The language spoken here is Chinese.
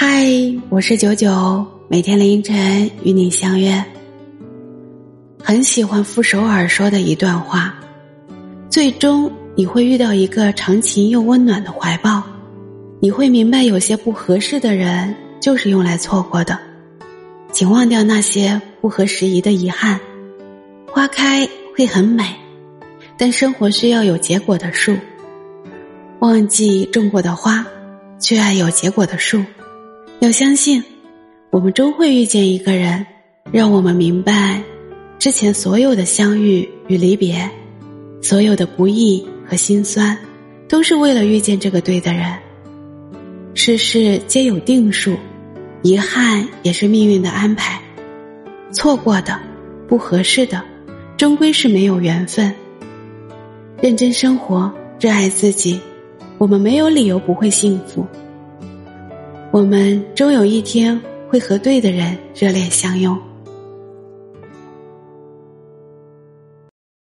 嗨，我是九九，每天凌晨与你相约。很喜欢傅首尔说的一段话：最终你会遇到一个长情又温暖的怀抱，你会明白有些不合适的人就是用来错过的，请忘掉那些不合时宜的遗憾。花开会很美，但生活需要有结果的树。忘记种过的花，却爱有结果的树。要相信，我们终会遇见一个人，让我们明白。之前所有的相遇与离别，所有的不易和心酸，都是为了遇见这个对的人。世事皆有定数，遗憾也是命运的安排。错过的，不合适的，终归是没有缘分。认真生活，热爱自己，我们没有理由不会幸福。我们终有一天会和对的人热恋相拥。